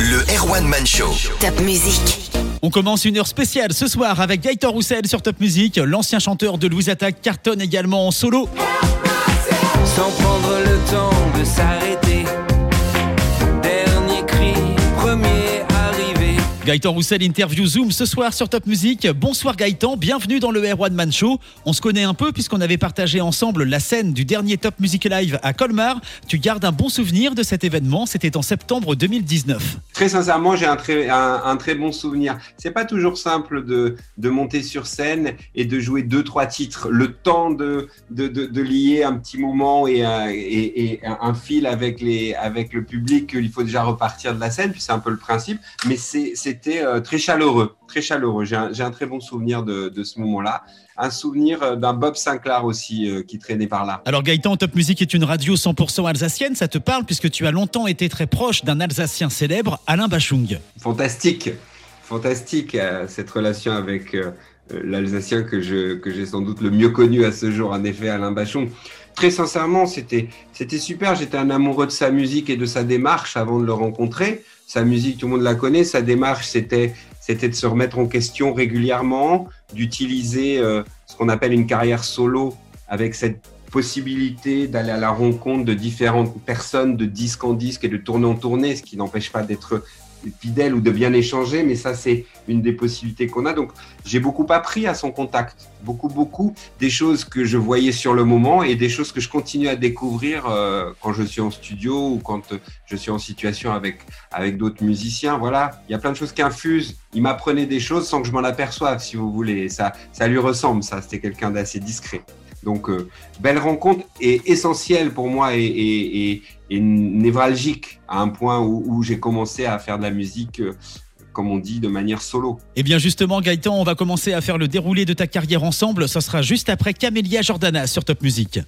Le Erwan Man Show. Top musique. On commence une heure spéciale ce soir avec Gaëtan Roussel sur Top Music. L'ancien chanteur de Louise Attaque cartonne également en solo. sans prendre le temps de s'arrêter. Gaëtan Roussel interview Zoom ce soir sur Top Music. Bonsoir Gaëtan, bienvenue dans le Air One Man Show. On se connaît un peu puisqu'on avait partagé ensemble la scène du dernier Top Music Live à Colmar. Tu gardes un bon souvenir de cet événement, c'était en septembre 2019. Très sincèrement, j'ai un très, bon souvenir. C'est pas toujours simple de, monter sur scène et de jouer deux, trois titres. Le temps de, lier un petit moment et, et un fil avec, avec le public, il faut déjà repartir de la scène, puis c'est un peu le principe. Mais c'est- euh, très chaleureux, très chaleureux. J'ai un, très bon souvenir de, de ce moment-là. Un souvenir euh, d'un Bob Sinclair aussi euh, qui traînait par là. Alors Gaëtan, Top Music est une radio 100% alsacienne, ça te parle puisque tu as longtemps été très proche d'un Alsacien célèbre, Alain Bachung. fantastique, fantastique cette relation avec l'Alsacien que j'ai sans doute le mieux connu à ce jour, en effet, Alain Bachon. Très sincèrement, c'était super. J'étais un amoureux de sa musique et de sa démarche avant de le rencontrer. Sa musique, tout le monde la connaît. Sa démarche, c'était c'était de se remettre en question régulièrement, d'utiliser euh, ce qu'on appelle une carrière solo avec cette possibilité d'aller à la rencontre de différentes personnes de disque en disque et de tournée en tournée, ce qui n'empêche pas d'être fidèle ou de bien échanger, mais ça c'est une des possibilités qu'on a. Donc j'ai beaucoup appris à son contact, beaucoup beaucoup des choses que je voyais sur le moment et des choses que je continue à découvrir euh, quand je suis en studio ou quand je suis en situation avec avec d'autres musiciens. Voilà, il y a plein de choses qui infusent. Il m'apprenait des choses sans que je m'en aperçoive, si vous voulez. Ça ça lui ressemble, ça. C'était quelqu'un d'assez discret. Donc euh, belle rencontre et essentielle pour moi et, et, et, et névralgique à un point où, où j'ai commencé à faire de la musique, euh, comme on dit, de manière solo. Et Eh bien justement Gaëtan, on va commencer à faire le déroulé de ta carrière ensemble. Ça sera juste après Camélia Jordana sur Top Music.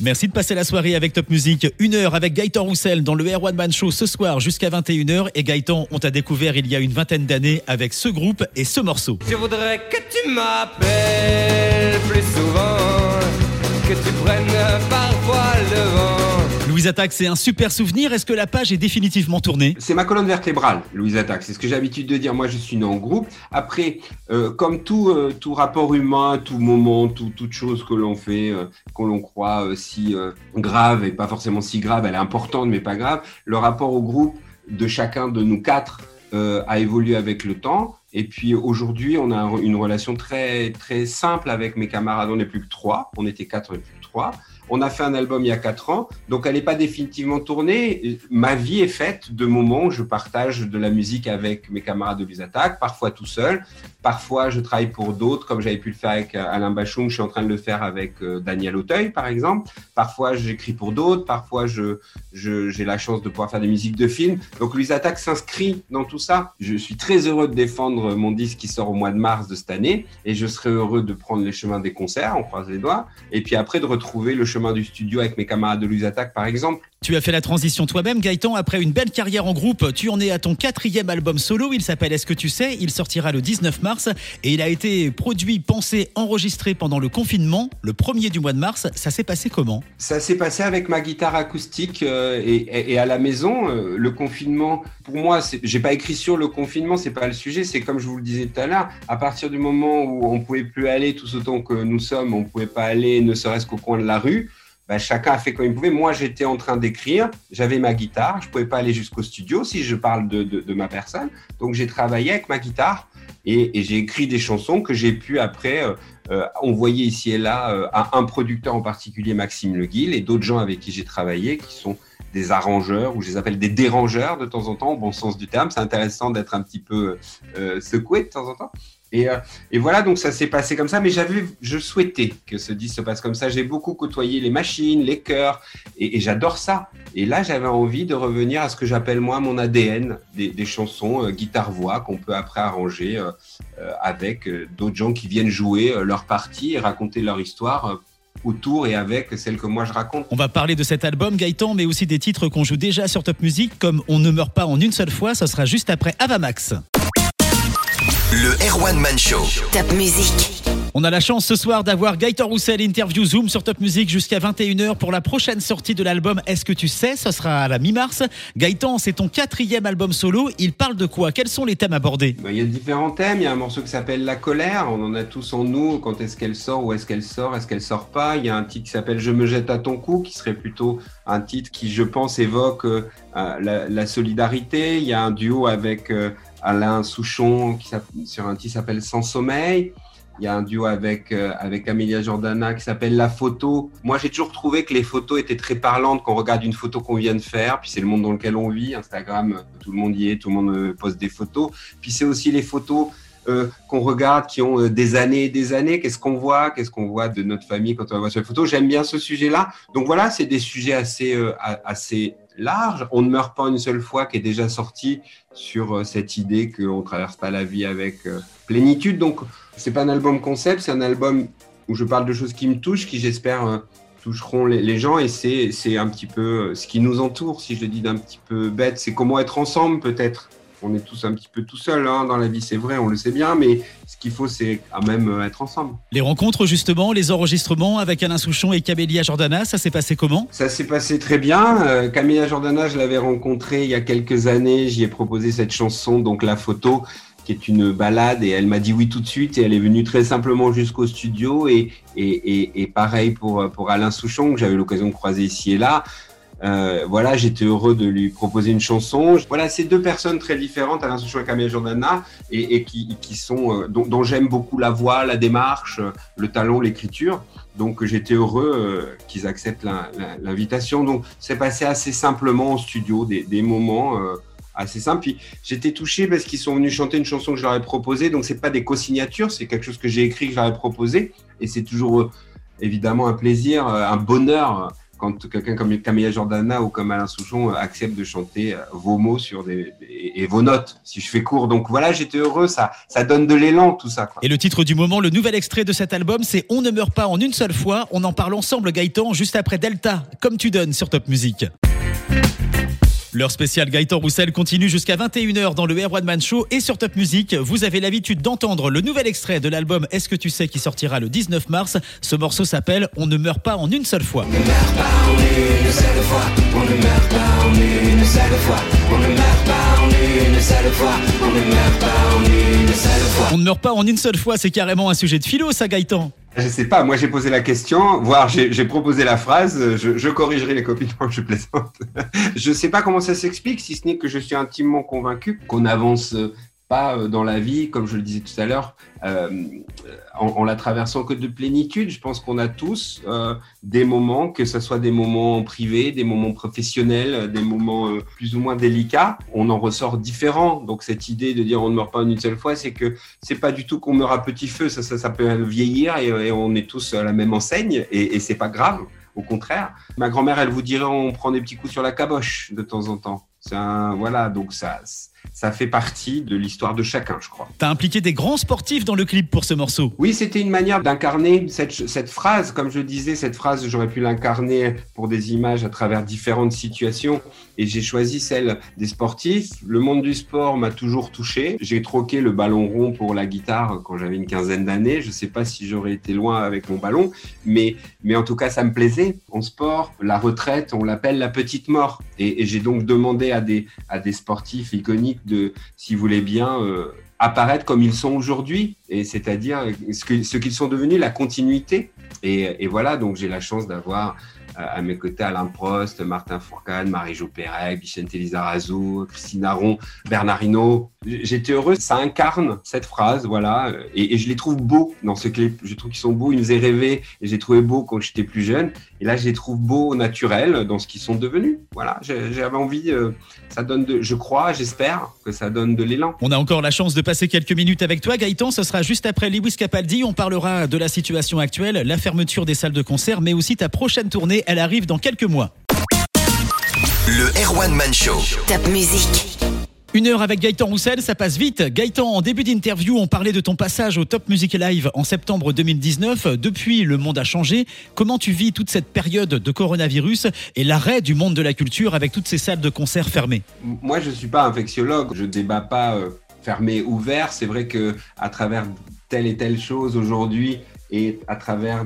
Merci de passer la soirée avec Top Music. Une heure avec Gaëtan Roussel dans le Air One Man Show ce soir jusqu'à 21h. Et Gaëtan, on t'a découvert il y a une vingtaine d'années avec ce groupe et ce morceau. Je voudrais que tu m'appelles plus souvent, que tu prennes parfois le vent. Louise Attaque, c'est un super souvenir. Est-ce que la page est définitivement tournée C'est ma colonne vertébrale, Louise Attaque. C'est ce que j'ai l'habitude de dire. Moi, je suis né en groupe. Après, euh, comme tout, euh, tout rapport humain, tout moment, tout, toute chose que l'on fait, euh, qu'on l'on croit euh, si euh, grave et pas forcément si grave, elle est importante mais pas grave. Le rapport au groupe de chacun de nous quatre euh, a évolué avec le temps. Et puis aujourd'hui, on a un- une relation très très simple avec mes camarades. On n'est plus que trois. On était quatre, on trois. On a fait un album il y a quatre ans, donc elle n'est pas définitivement tournée. Ma vie est faite de moments où je partage de la musique avec mes camarades de Attack, parfois tout seul, parfois je travaille pour d'autres, comme j'avais pu le faire avec euh, Alain Bachung, je suis en train de le faire avec euh, Daniel Auteuil, par exemple. Parfois j'écris pour d'autres, parfois je, j'ai la chance de pouvoir faire des musiques de films. Donc Attaque s'inscrit dans tout ça. Je suis très heureux de défendre mon disque qui sort au mois de mars de cette année, et je serai heureux de prendre les chemins des concerts, on croise les doigts, et puis après de retrouver le chemin du studio avec mes camarades de Louise Attaque, par exemple. Tu as fait la transition toi-même, Gaëtan. Après une belle carrière en groupe, tu en es à ton quatrième album solo. Il s'appelle Est-ce que tu sais? Il sortira le 19 mars et il a été produit, pensé, enregistré pendant le confinement, le premier du mois de mars. Ça s'est passé comment? Ça s'est passé avec ma guitare acoustique euh, et, à la maison. euh, le confinement, pour moi, j'ai pas écrit sur le confinement, c'est pas le sujet. C'est comme je vous le disais tout à l'heure, à partir du moment où on pouvait plus aller tous autant que nous sommes, on pouvait pas aller, ne serait-ce qu'au coin de la rue. Bah, chacun a fait comme il pouvait. Moi, j'étais en train d'écrire, j'avais ma guitare, je pouvais pas aller jusqu'au studio si je parle de, de- de ma personne. Donc, j'ai travaillé avec ma guitare et, et j'ai écrit des chansons que j'ai pu après euh, euh, envoyer ici et là euh, à un producteur en particulier, Maxime Le Guil, et d'autres gens avec qui j'ai travaillé qui sont des arrangeurs, ou je les appelle des dérangeurs de temps en temps, au bon sens du terme. C'est intéressant d'être un petit peu euh, secoué de temps en temps. Et, euh, et voilà, donc ça s'est passé comme ça, mais j'avais, je souhaitais que ce disque se passe comme ça. J'ai beaucoup côtoyé les machines, les chœurs, et, j'adore ça. Et là, j'avais envie de revenir à ce que j'appelle moi mon ADN, des, chansons euh, guitare-voix qu'on peut après arranger euh, avec d'autres gens qui viennent jouer leur partie et raconter leur histoire autour et avec celle que moi je raconte. On va parler de cet album, Gaëtan, mais aussi des titres qu'on joue déjà sur Top Music, comme On ne meurt pas en une seule fois. Ça sera juste après Avamax. Le Erwan Man Show. Top musique. On a la chance ce soir d'avoir Gaëtan Roussel interview Zoom sur Top Music jusqu'à 21h pour la prochaine sortie de l'album Est-ce que tu sais? Ce sera à la mi-mars. Gaëtan, c'est ton quatrième album solo. Il parle de quoi? Quels sont les thèmes abordés? Bah, Il y a différents thèmes. Il y a un morceau qui s'appelle La colère. On en a tous en nous. Quand est-ce qu'elle sort? Où est-ce qu'elle sort? Est-ce qu'elle sort pas? Il y a un titre qui s'appelle Je me jette à ton cou, qui serait plutôt un titre qui, je pense, évoque euh, la, solidarité. Il y a un duo avec euh, Alain Souchon qui, sur un titre s'appelle Sans sommeil. Il y a un duo avec, euh, avec Amelia Jordana qui s'appelle La photo. Moi, j'ai toujours trouvé que les photos étaient très parlantes quand on regarde une photo qu'on vient de faire. Puis c'est le monde dans lequel on vit. Instagram, tout le monde y est, tout le monde euh, poste des photos. Puis c'est aussi les photos euh, qu'on regarde qui ont des années et des années. Qu'est-ce qu'on voit? Qu'est-ce qu'on voit de notre famille quand on voit sur les photos? J'aime bien ce sujet-là. Donc voilà, c'est des sujets assez, assez large. On ne meurt pas une seule fois, qui est déjà sorti sur euh, cette idée qu'on ne traverse pas la vie avec euh, plénitude. Donc, c'est pas un album concept, c'est un album où je parle de choses qui me touchent, qui j'espère euh, toucheront les, gens. Et c'est un petit peu ce qui nous entoure, si je le dis d'un petit peu bête. C'est comment être ensemble, peut-être on est tous un petit peu tout seuls hein, dans la vie, c'est vrai, on le sait bien, mais ce qu'il faut, c'est quand même euh, être ensemble. Les rencontres, justement, les enregistrements avec Alain Souchon et Camélia Jordana, ça s'est passé comment? Ça s'est passé très bien. Euh, Camélia Jordana, je l'avais rencontrée il y a quelques années, j'y ai proposé cette chanson, donc La photo qui est une balade et elle m'a dit oui tout de suite et elle est venue très simplement jusqu'au studio et, et, et, pareil pour, pour Alain Souchon que j'avais l'occasion de croiser ici et là. Euh, voilà, j'étais heureux de lui proposer une chanson. Voilà, c'est deux personnes très différentes, Alain Souchon et Camille Jordana, et, qui, sont, euh, dont, j'aime beaucoup la voix, la démarche, le talent, l'écriture. Donc j'étais heureux euh, qu'ils acceptent l'invitation. Donc c'est passé assez simplement au studio, des, moments assez simples. Puis j'étais touché parce qu'ils sont venus chanter une chanson que je leur ai proposée. Donc c'est pas des co-signatures, c'est quelque chose que j'ai écrit, que je leur ai proposé. Et c'est toujours évidemment un plaisir, un bonheur quand quelqu'un comme Camilla Jordana ou comme Alain Souchon euh, accepte de chanter euh, vos mots et, vos notes, si je fais court. Donc voilà, j'étais heureux, ça, ça donne de l'élan tout ça. Et le titre du moment, le nouvel extrait de cet album, c'est On ne meurt pas en une seule fois. On en parle ensemble, Gaëtan, juste après Delta, comme tu donnes sur Top Music. Leur spécial Gaëtan Roussel continue jusqu'à 21h dans le Air One Man Show et sur Top Music. Vous avez l'habitude d'entendre le nouvel extrait de l'album Est-ce que tu sais qui sortira le 19 mars. Ce morceau s'appelle On ne meurt pas en une seule fois. On ne meurt pas en une seule fois. On ne meurt pas en une seule fois. On ne meurt pas en une seule fois. On ne meurt pas en une seule fois. On ne meurt pas en une seule fois, c'est carrément un sujet de philo ça Gaëtan. Je sais pas, moi j'ai posé la question, voire j'ai proposé la phrase, je, je corrigerai les copines quand je plaisante. je sais pas comment ça s'explique, si ce n'est que je suis intimement convaincu qu'on avance pas euh, dans la vie, comme je le disais tout à l'heure, euh, en, la traversant que de plénitude. Je pense qu'on a tous euh, des moments, que ce soit des moments privés, des moments professionnels, des moments plus ou moins délicats, on en ressort différent. Donc cette idée de dire on ne meurt pas en une seule fois, c'est que c'est pas du tout qu'on meurt à petit feu, ça, ça, ça peut vieillir et, on est tous à la même enseigne et, c'est pas grave. Au contraire, ma grand-mère, elle vous dirait on prend des petits coups sur la caboche de temps en temps. Un, voilà, donc ça, ça fait partie de l'histoire de chacun, je crois. T'as impliqué des grands sportifs dans le clip pour ce morceau. Oui, c'était une manière d'incarner cette, cette, phrase. Comme je disais, cette phrase, j'aurais pu l'incarner pour des images à travers différentes situations. Et j'ai choisi celle des sportifs. Le monde du sport m'a toujours touché. J'ai troqué le ballon rond pour la guitare quand j'avais une quinzaine d'années. Je ne sais pas si j'aurais été loin avec mon ballon, mais, mais en tout cas, ça me plaisait. En sport, la retraite, on l'appelle la petite mort. Et, et j'ai donc demandé à des, à des sportifs iconiques de, si vous voulez bien, euh, apparaître comme ils sont aujourd'hui, et c'est-à-dire ce qu'ils sont devenus, la continuité. Et, voilà, donc j'ai la chance d'avoir à mes côtés Alain Prost, Martin Fourcade, Marie-Jo Pérec, Vicente Lizarazu, Christine Aron, Bernard Hinault. J'étais heureux, ça incarne cette phrase, voilà, et, je les trouve beaux dans ce clip. Je trouve qu'ils sont beaux, ils nous faisaient rêver, et j'ai trouvé beaux quand j'étais plus jeune. Et là, je les trouve beaux, naturels, dans ce qu'ils sont devenus. Voilà, j'avais envie, euh, ça donne de, je crois, j'espère que ça donne de l'élan. On a encore la chance de passer quelques minutes avec toi, Gaëtan. Ce sera juste après Lewis Capaldi. On parlera de la situation actuelle, la fermeture des salles de concert, mais aussi ta prochaine tournée elle arrive dans quelques mois. Le Erwan Man Show. Top musique. Une heure avec Gaëtan Roussel, ça passe vite. Gaëtan, en début d'interview, on parlait de ton passage au Top Music Live en septembre 2019. Depuis, le monde a changé. Comment tu vis toute cette période de coronavirus et l'arrêt du monde de la culture avec toutes ces salles de concert fermées? Moi, je ne suis pas infectiologue. Je débat pas euh, fermé, ouvert. C'est vrai que à travers telle et telle chose aujourd'hui et à travers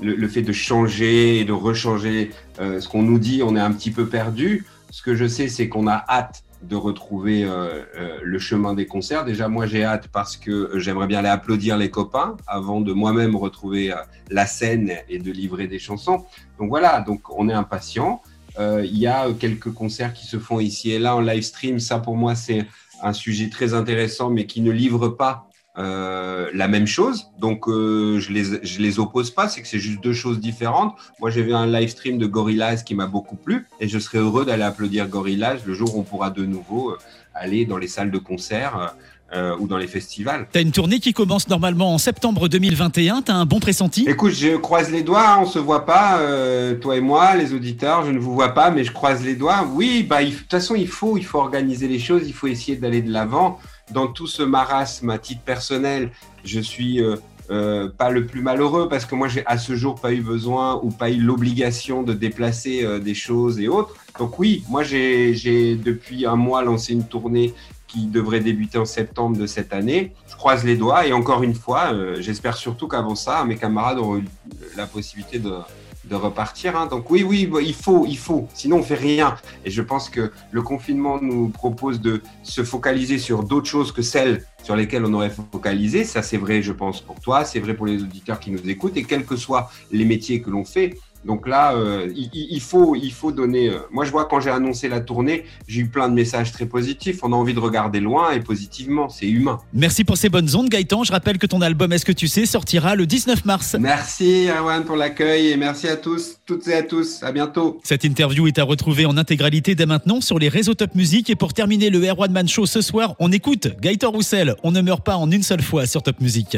le, fait de changer et de rechanger ce qu'on nous dit, on est un petit peu perdu. Ce que je sais, c'est qu'on a hâte de retrouver euh, euh, le chemin des concerts. Déjà, moi, j'ai hâte parce que j'aimerais bien aller applaudir les copains avant de moi-même retrouver euh, la scène et de livrer des chansons. Donc voilà, donc on est impatient. Il y a quelques concerts qui se font ici et là en live stream. Ça, pour moi, c'est un sujet très intéressant, mais qui ne livre pas euh, la même chose. Donc, euh, je les, je les oppose pas, c'est que c'est juste deux choses différentes. Moi, j'ai vu un live stream de Gorillaz qui m'a beaucoup plu et je serais heureux d'aller applaudir Gorillaz le jour où on pourra de nouveau euh, aller dans les salles de concert. ou dans les festivals. T'as une tournée qui commence normalement en septembre 2021. T'as un bon pressenti? Écoute, je croise les doigts. On se voit pas, toi et moi, les auditeurs. Je ne vous vois pas, mais je croise les doigts. Oui, bah, de toute façon, il faut, il faut organiser les choses. Il faut essayer d'aller de l'avant dans tout ce marasme à titre personnel, je suis euh, euh, pas le plus malheureux parce que moi j'ai à ce jour pas eu besoin ou pas eu l'obligation de déplacer euh, des choses et autres. Donc oui, moi j'ai depuis un mois lancé une tournée qui devrait débuter en septembre de cette année. Je croise les doigts et encore une fois, j'espère surtout qu'avant ça, mes camarades auront eu la possibilité de, de repartir. Hein. Donc oui, oui, il faut, il faut. Sinon, on fait rien. Et je pense que le confinement nous propose de se focaliser sur d'autres choses que celles sur lesquelles on aurait focalisé. Ça, c'est vrai, je pense, pour toi. C'est vrai pour les auditeurs qui nous écoutent. Et quels que soient les métiers que l'on fait, donc là, euh, il, faut, il faut donner. Euh, moi, je vois quand j'ai annoncé la tournée, j'ai eu plein de messages très positifs. On a envie de regarder loin et positivement. C'est humain. Merci pour ces bonnes ondes, Gaëtan. Je rappelle que ton album Est-ce que tu sais sortira le 19 mars. Merci, Erwan, pour l'accueil et merci à tous, toutes et à tous. À bientôt. Cette interview est à retrouver en intégralité dès maintenant sur les réseaux Top Music. Et pour terminer le Erwan Man Show ce soir, on écoute Gaëtan Roussel. On ne meurt pas en une seule fois sur Top Music.